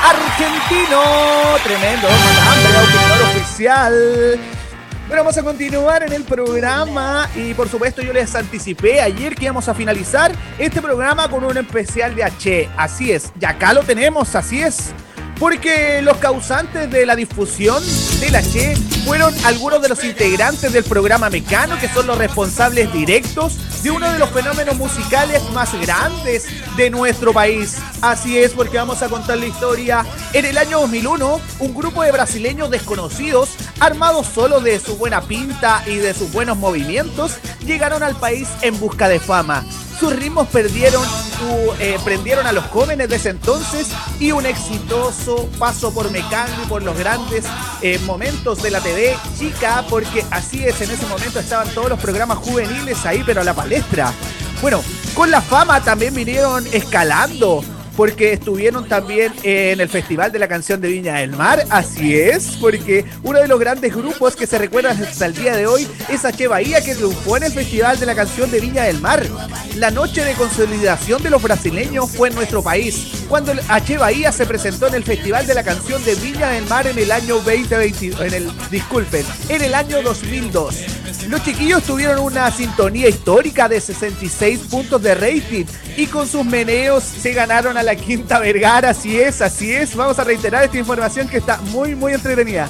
argentino. Tremendo, Hambre, auspiciador oficial. Bueno, vamos a continuar en el programa y por supuesto yo les anticipé ayer que íbamos a finalizar este programa con un especial de H. Así es, ya acá lo tenemos, así es. Porque los causantes de la difusión del H fueron algunos de los integrantes del programa Mecano, que son los responsables directos de uno de los fenómenos musicales más grandes de nuestro país. Así es, porque vamos a contar la historia. En el año 2001, un grupo de brasileños desconocidos, armados solo de su buena pinta y de sus buenos movimientos, llegaron al país en busca de fama. Sus ritmos perdieron, eh, prendieron a los jóvenes de ese entonces y un exitoso paso por Mecano y por los grandes eh, momentos de la TV chica, porque así es, en ese momento estaban todos los programas juveniles ahí, pero a la palestra. Bueno, con la fama también vinieron escalando. Porque estuvieron también en el Festival de la Canción de Viña del Mar. Así es, porque uno de los grandes grupos que se recuerda hasta el día de hoy es H. Bahía, que triunfó en el Festival de la Canción de Viña del Mar. La noche de consolidación de los brasileños fue en nuestro país, cuando H. Bahía se presentó en el Festival de la Canción de Viña del Mar en el año 2020, en el, disculpen, en el año 2002. Los chiquillos tuvieron una sintonía histórica de 66 puntos de rating y con sus meneos se ganaron a la Quinta Vergara. Así es, así es. Vamos a reiterar esta información que está muy, muy entretenida.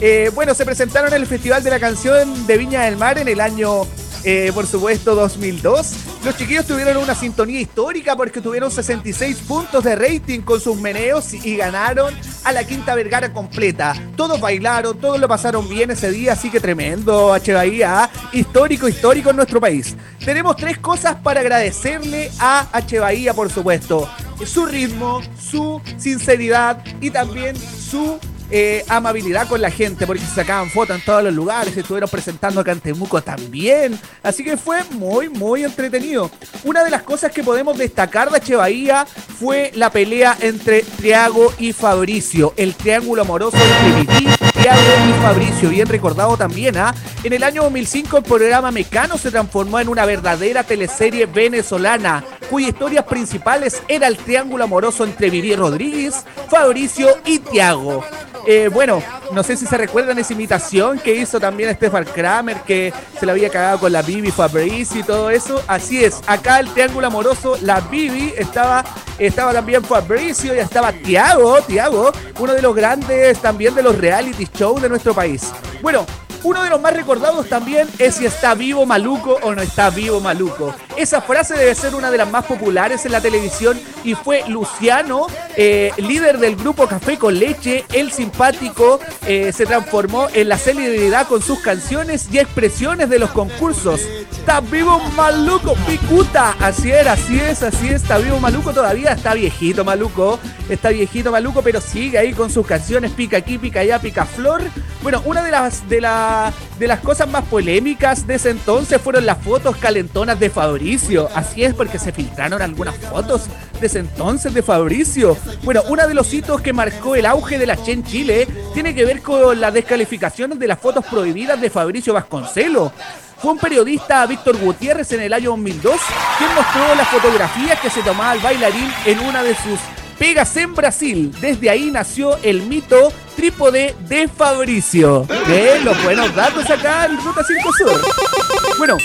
Eh, bueno, se presentaron en el Festival de la Canción de Viña del Mar en el año, eh, por supuesto, 2002. Los chiquillos tuvieron una sintonía histórica porque tuvieron 66 puntos de rating con sus meneos y ganaron a la Quinta Vergara completa. Todos bailaron, todos lo pasaron bien ese día, así que tremendo, H. Bahía, histórico, histórico en nuestro país. Tenemos tres cosas para agradecerle a H. Bahía, por supuesto. Su ritmo, su sinceridad y también su eh, amabilidad con la gente, porque se sacaban fotos en todos los lugares, estuvieron presentando acá en también. Así que fue muy, muy entretenido. Una de las cosas que podemos destacar de. Bahía fue la pelea entre Triago y Fabricio, el triángulo amoroso Viví, Triago y Fabricio, bien recordado también, ¿ah? En el año 2005 el programa Mecano se transformó en una verdadera teleserie venezolana, cuyas historias principales era el triángulo amoroso entre Viví Rodríguez, Fabricio y Tiago. Eh, bueno, no sé si se recuerdan esa imitación que hizo también Stefan Kramer, que se la había cagado con la Bibi Fabricio y todo eso. Así es, acá el triángulo amoroso, la Bibi estaba, estaba también Fabricio y estaba Tiago, Tiago, uno de los grandes también de los reality shows de nuestro país. Bueno, uno de los más recordados también es si está vivo Maluco o no está vivo Maluco. Esa frase debe ser una de las más populares en la televisión y fue Luciano, eh, líder del grupo Café con Leche, el simpático, eh, se transformó en la celebridad con sus canciones y expresiones de los concursos. Está vivo Maluco, picuta. Así era, así es, así es. Está vivo Maluco todavía, está viejito Maluco. Está viejito Maluco, pero sigue ahí con sus canciones pica aquí, pica allá, pica flor. Bueno, una de las de, la, de las cosas más polémicas de ese entonces fueron las fotos calentonas de Fabricio. Así es, porque se filtraron algunas fotos de ese entonces de Fabricio. Bueno, uno de los hitos que marcó el auge de la Che en Chile tiene que ver con las descalificaciones de las fotos prohibidas de Fabricio Vasconcelo. Fue un periodista, Víctor Gutiérrez, en el año 2002, quien mostró las fotografías que se tomaba el bailarín en una de sus pegas en Brasil. Desde ahí nació el mito trípode de Fabricio. Los buenos datos acá en Ruta 5 Sur. Bueno,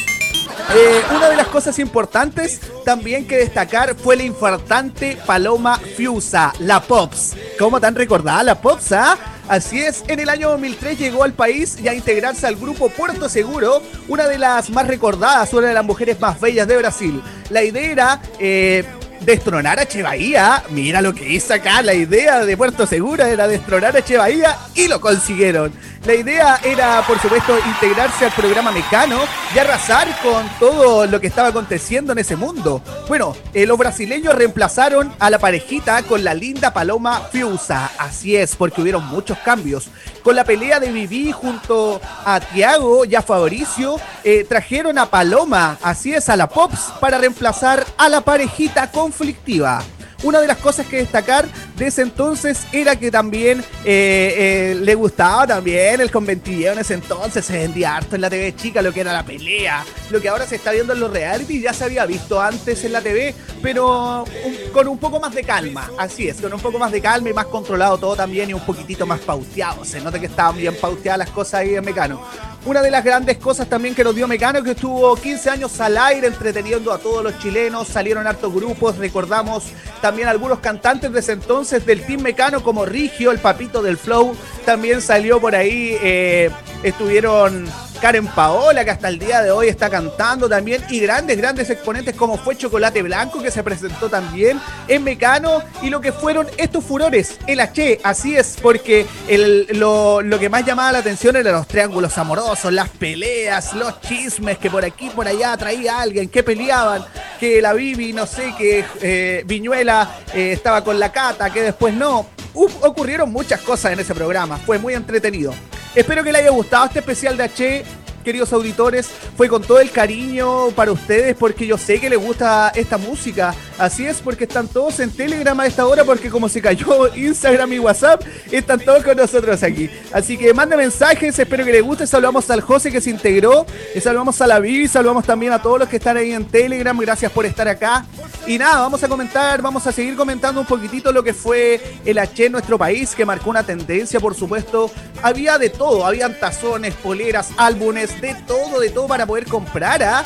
eh, una de las cosas importantes también que destacar fue la infartante Paloma Fiusa, la Pops. ¿Cómo tan recordada la Pops, ah? Así es, en el año 2003 llegó al país y a integrarse al grupo Puerto Seguro, una de las más recordadas, una de las mujeres más bellas de Brasil. La idea era eh, destronar a Che Bahía. Mira lo que hizo acá. La idea de Puerto Seguro era destronar a Che Bahía y lo consiguieron. La idea era, por supuesto, integrarse al programa Mecano y arrasar con todo lo que estaba aconteciendo en ese mundo. Bueno, eh, los brasileños reemplazaron a la parejita con la linda Paloma Fiusa. Así es, porque hubieron muchos cambios. Con la pelea de Vivi junto a Tiago y a Fabricio, eh, trajeron a Paloma, así es, a la Pops, para reemplazar a la parejita conflictiva. Una de las cosas que destacar de ese entonces era que también eh, eh, le gustaba también el conventilleo en ese entonces, se vendía harto en la TV chica lo que era la pelea, lo que ahora se está viendo en los reality ya se había visto antes en la TV, pero con un poco más de calma, así es, con un poco más de calma y más controlado todo también y un poquitito más pauteado, se nota que estaban bien pauteadas las cosas ahí en Mecano. Una de las grandes cosas también que nos dio Mecano, que estuvo 15 años al aire entreteniendo a todos los chilenos, salieron hartos grupos, recordamos también algunos cantantes de ese entonces del Team Mecano como Rigio, el papito del Flow, también salió por ahí, eh, estuvieron Karen Paola, que hasta el día de hoy está cantando también, y grandes, grandes exponentes como fue Chocolate Blanco, que se presentó también en Mecano, y lo que fueron estos furores, el H, así es, porque el- lo, lo que más llamaba la atención eran los triángulos amorosos, las peleas, los chismes, que por aquí, por allá traía alguien, que peleaban, que la Bibi, no sé, que eh, Viñuela eh, estaba con la Cata, que después no. Ocurrieron muchas cosas en ese programa, fue muy entretenido. Espero que les haya gustado este especial de H, queridos auditores. Fue con todo el cariño para ustedes porque yo sé que les gusta esta música. Así es, porque están todos en Telegram a esta hora porque como se cayó Instagram y WhatsApp, están todos con nosotros aquí. Así que manden mensajes, espero que les guste. Saludamos al José que se integró, saludamos a la Vivi, saludamos también a todos los que están ahí en Telegram. Gracias por estar acá. Y nada, vamos a comentar, vamos a seguir comentando un poquitito lo que fue el H en nuestro país, que marcó una tendencia, por supuesto. Había de todo, habían tazones, poleras, álbumes, de todo, de todo para poder comprar a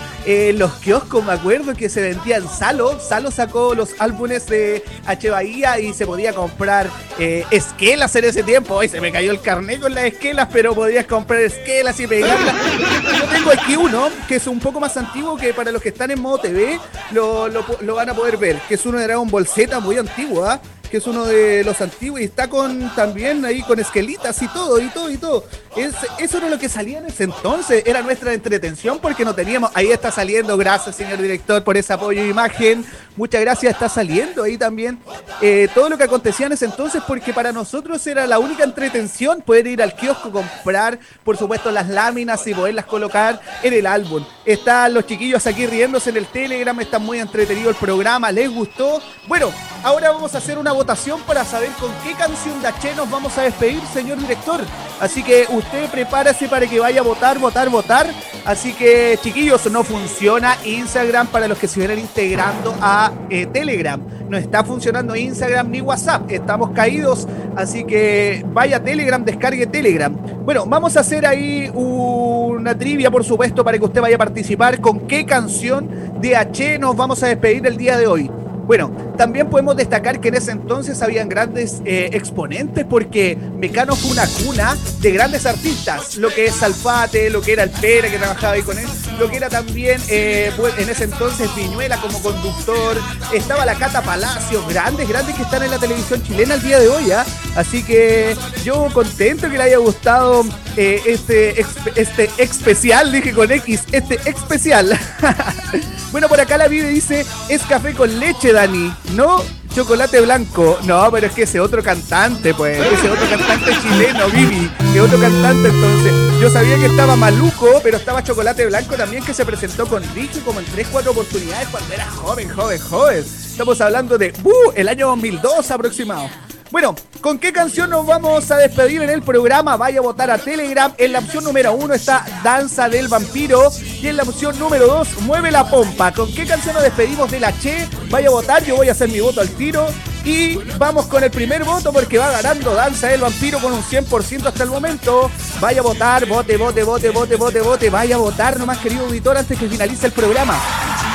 los kioscos. Me acuerdo que se vendían Salo. Salo sacó los álbumes de H Bahía y se podía comprar eh, esquelas en ese tiempo. Hoy se me cayó el carnet con las esquelas, pero podías comprar esquelas y pegarlas. Yo tengo aquí uno que es un poco más antiguo que para los que están en modo TV lo van a poder ver, que es uno de Dragon Ball Z muy antiguo, ¿ah? que es uno de los antiguos y está con también ahí con esquelitas y todo, y todo, y todo. Es, eso era lo que salía en ese entonces, era nuestra entretención porque no teníamos, ahí está saliendo, gracias señor director por ese apoyo de imagen, muchas gracias, está saliendo ahí también eh, todo lo que acontecía en ese entonces porque para nosotros era la única entretención poder ir al kiosco, comprar, por supuesto, las láminas y poderlas colocar en el álbum. Están los chiquillos aquí riéndose en el Telegram, está muy entretenido el programa, les gustó. Bueno, ahora vamos a hacer una votación para saber con qué canción de H nos vamos a despedir, señor director. Así que prepárese para que vaya a votar, votar, votar. Así que, chiquillos, no funciona Instagram para los que se vienen integrando a eh, Telegram. No está funcionando Instagram ni WhatsApp. Estamos caídos. Así que vaya a Telegram, descargue Telegram. Bueno, vamos a hacer ahí una trivia, por supuesto, para que usted vaya a participar. ¿Con qué canción de H nos vamos a despedir el día de hoy? Bueno, también podemos destacar que en ese entonces habían grandes eh, exponentes porque Mecano fue una cuna de grandes artistas, lo que es Salfate, lo que era el Pere que trabajaba ahí con él, lo que era también eh, pues, en ese entonces Viñuela como conductor, estaba la Cata Palacios, grandes, grandes que están en la televisión chilena el día de hoy, ¿ah? Así que yo contento que le haya gustado eh, este, este especial, dije con X, este especial. bueno, por acá la Vive dice, es café con leche, Dani, no chocolate blanco. No, pero es que ese otro cantante, pues, ese otro cantante chileno, Vivi, que otro cantante entonces. Yo sabía que estaba Maluco, pero estaba Chocolate Blanco también que se presentó con Ricky como en 3, 4 oportunidades cuando era joven, joven, joven. Estamos hablando de ¡buh! el año 2002 aproximado. Bueno, ¿con qué canción nos vamos a despedir en el programa? Vaya a votar a Telegram. En la opción número uno está Danza del Vampiro. Y en la opción número dos, Mueve la Pompa. ¿Con qué canción nos despedimos de la Che? Vaya a votar, yo voy a hacer mi voto al tiro. Y vamos con el primer voto porque va ganando Danza del Vampiro con un 100% hasta el momento. Vaya a votar, vote, vote, vote, vote, vote, vote. Vaya a votar nomás, querido auditor, antes que finalice el programa.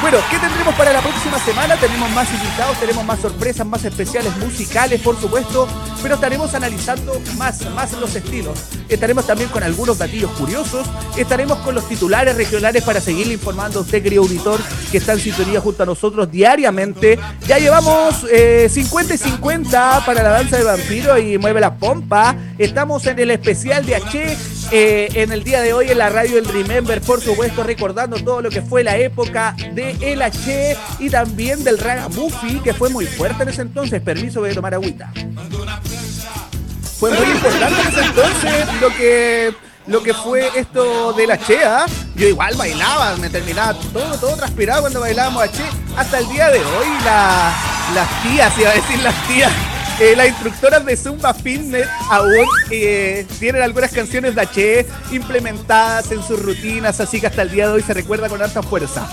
Bueno, ¿qué tendremos para la próxima semana? Tenemos más invitados, tenemos más sorpresas, más especiales musicales, por supuesto, pero estaremos analizando más, más los estilos. Estaremos también con algunos datillos curiosos, estaremos con los titulares regionales para seguirle informando a usted, querido auditor, que está en sintonía junto a nosotros diariamente. Ya llevamos eh, 50 y 50 para la danza de vampiro y mueve la pompa. Estamos en el especial de H eh, en el día de hoy en la radio El Remember, por supuesto, recordando todo lo que fue la época de El H y también del Ragamuffin, que fue muy fuerte en ese entonces. Permiso, voy a tomar agüita. Fue muy importante en ese entonces lo que lo que fue esto de la Chea. Yo igual bailaba, me terminaba todo, todo transpirado cuando bailábamos a Che. Hasta el día de hoy, la- las tías, iba a decir las tías, eh, las instructoras de Zumba Fitness aún eh, tienen algunas canciones de H implementadas en sus rutinas, así que hasta el día de hoy se recuerda con alta fuerza.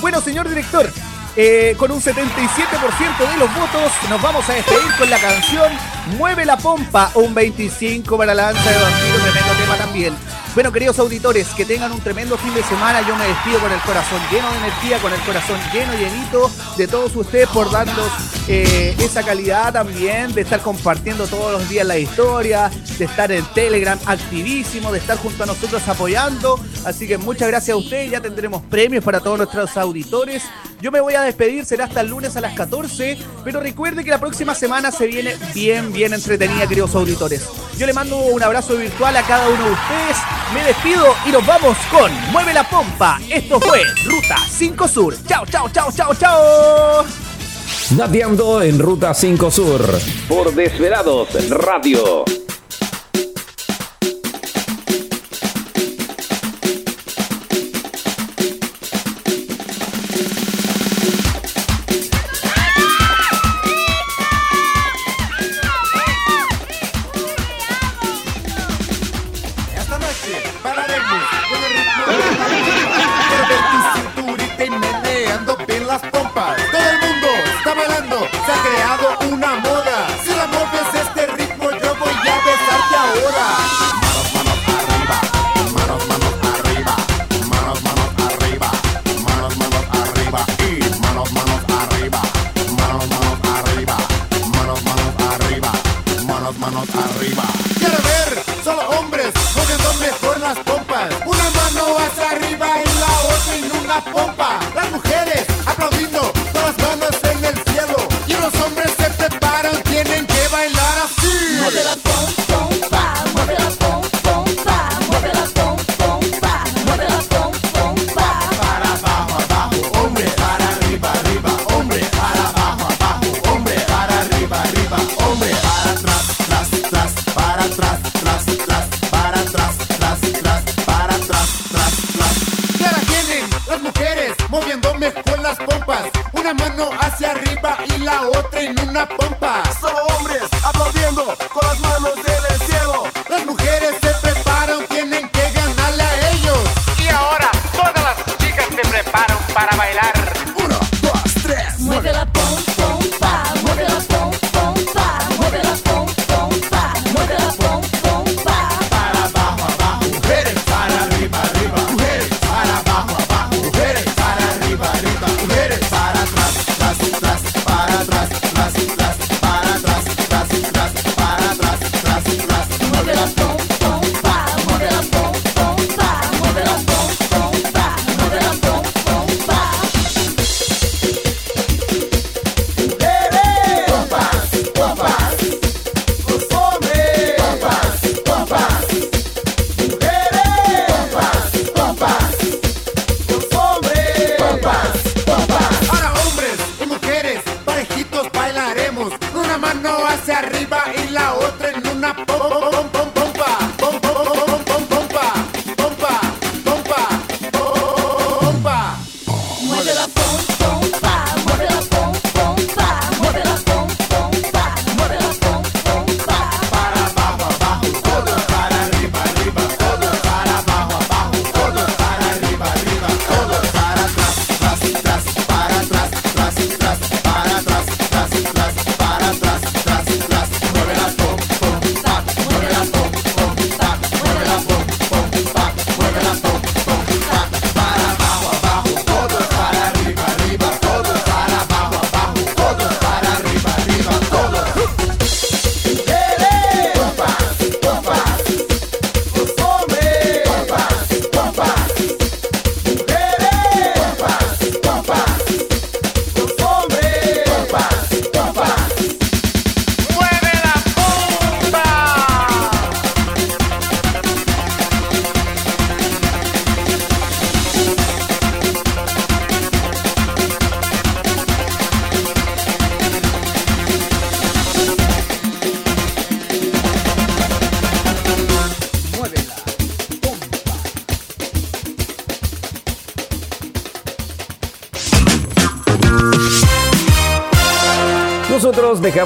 Bueno, señor director, eh, con un 77% de los votos, nos vamos a despedir con la canción Mueve la Pompa, un 25 para la danza de vampiro, tremendo tema también. Bueno, queridos auditores, que tengan un tremendo fin de semana. Yo me despido con el corazón lleno de energía, con el corazón lleno, llenito de todos ustedes por darnos eh, esa calidad también, de estar compartiendo todos los días la historia, de estar en Telegram activísimo, de estar junto a nosotros apoyando. Así que muchas gracias a ustedes. Ya tendremos premios para todos nuestros auditores. Yo me voy a despedir, será hasta el lunes a las 14. Pero recuerde que la próxima semana se viene bien, bien entretenida, queridos auditores. Yo le mando un abrazo virtual a cada uno de ustedes. Me despido y nos vamos con Mueve la Pompa. Esto fue Ruta 5 Sur. Chao, chao, chao, chao, chao. Nateando en Ruta 5 Sur por Desvelados Radio.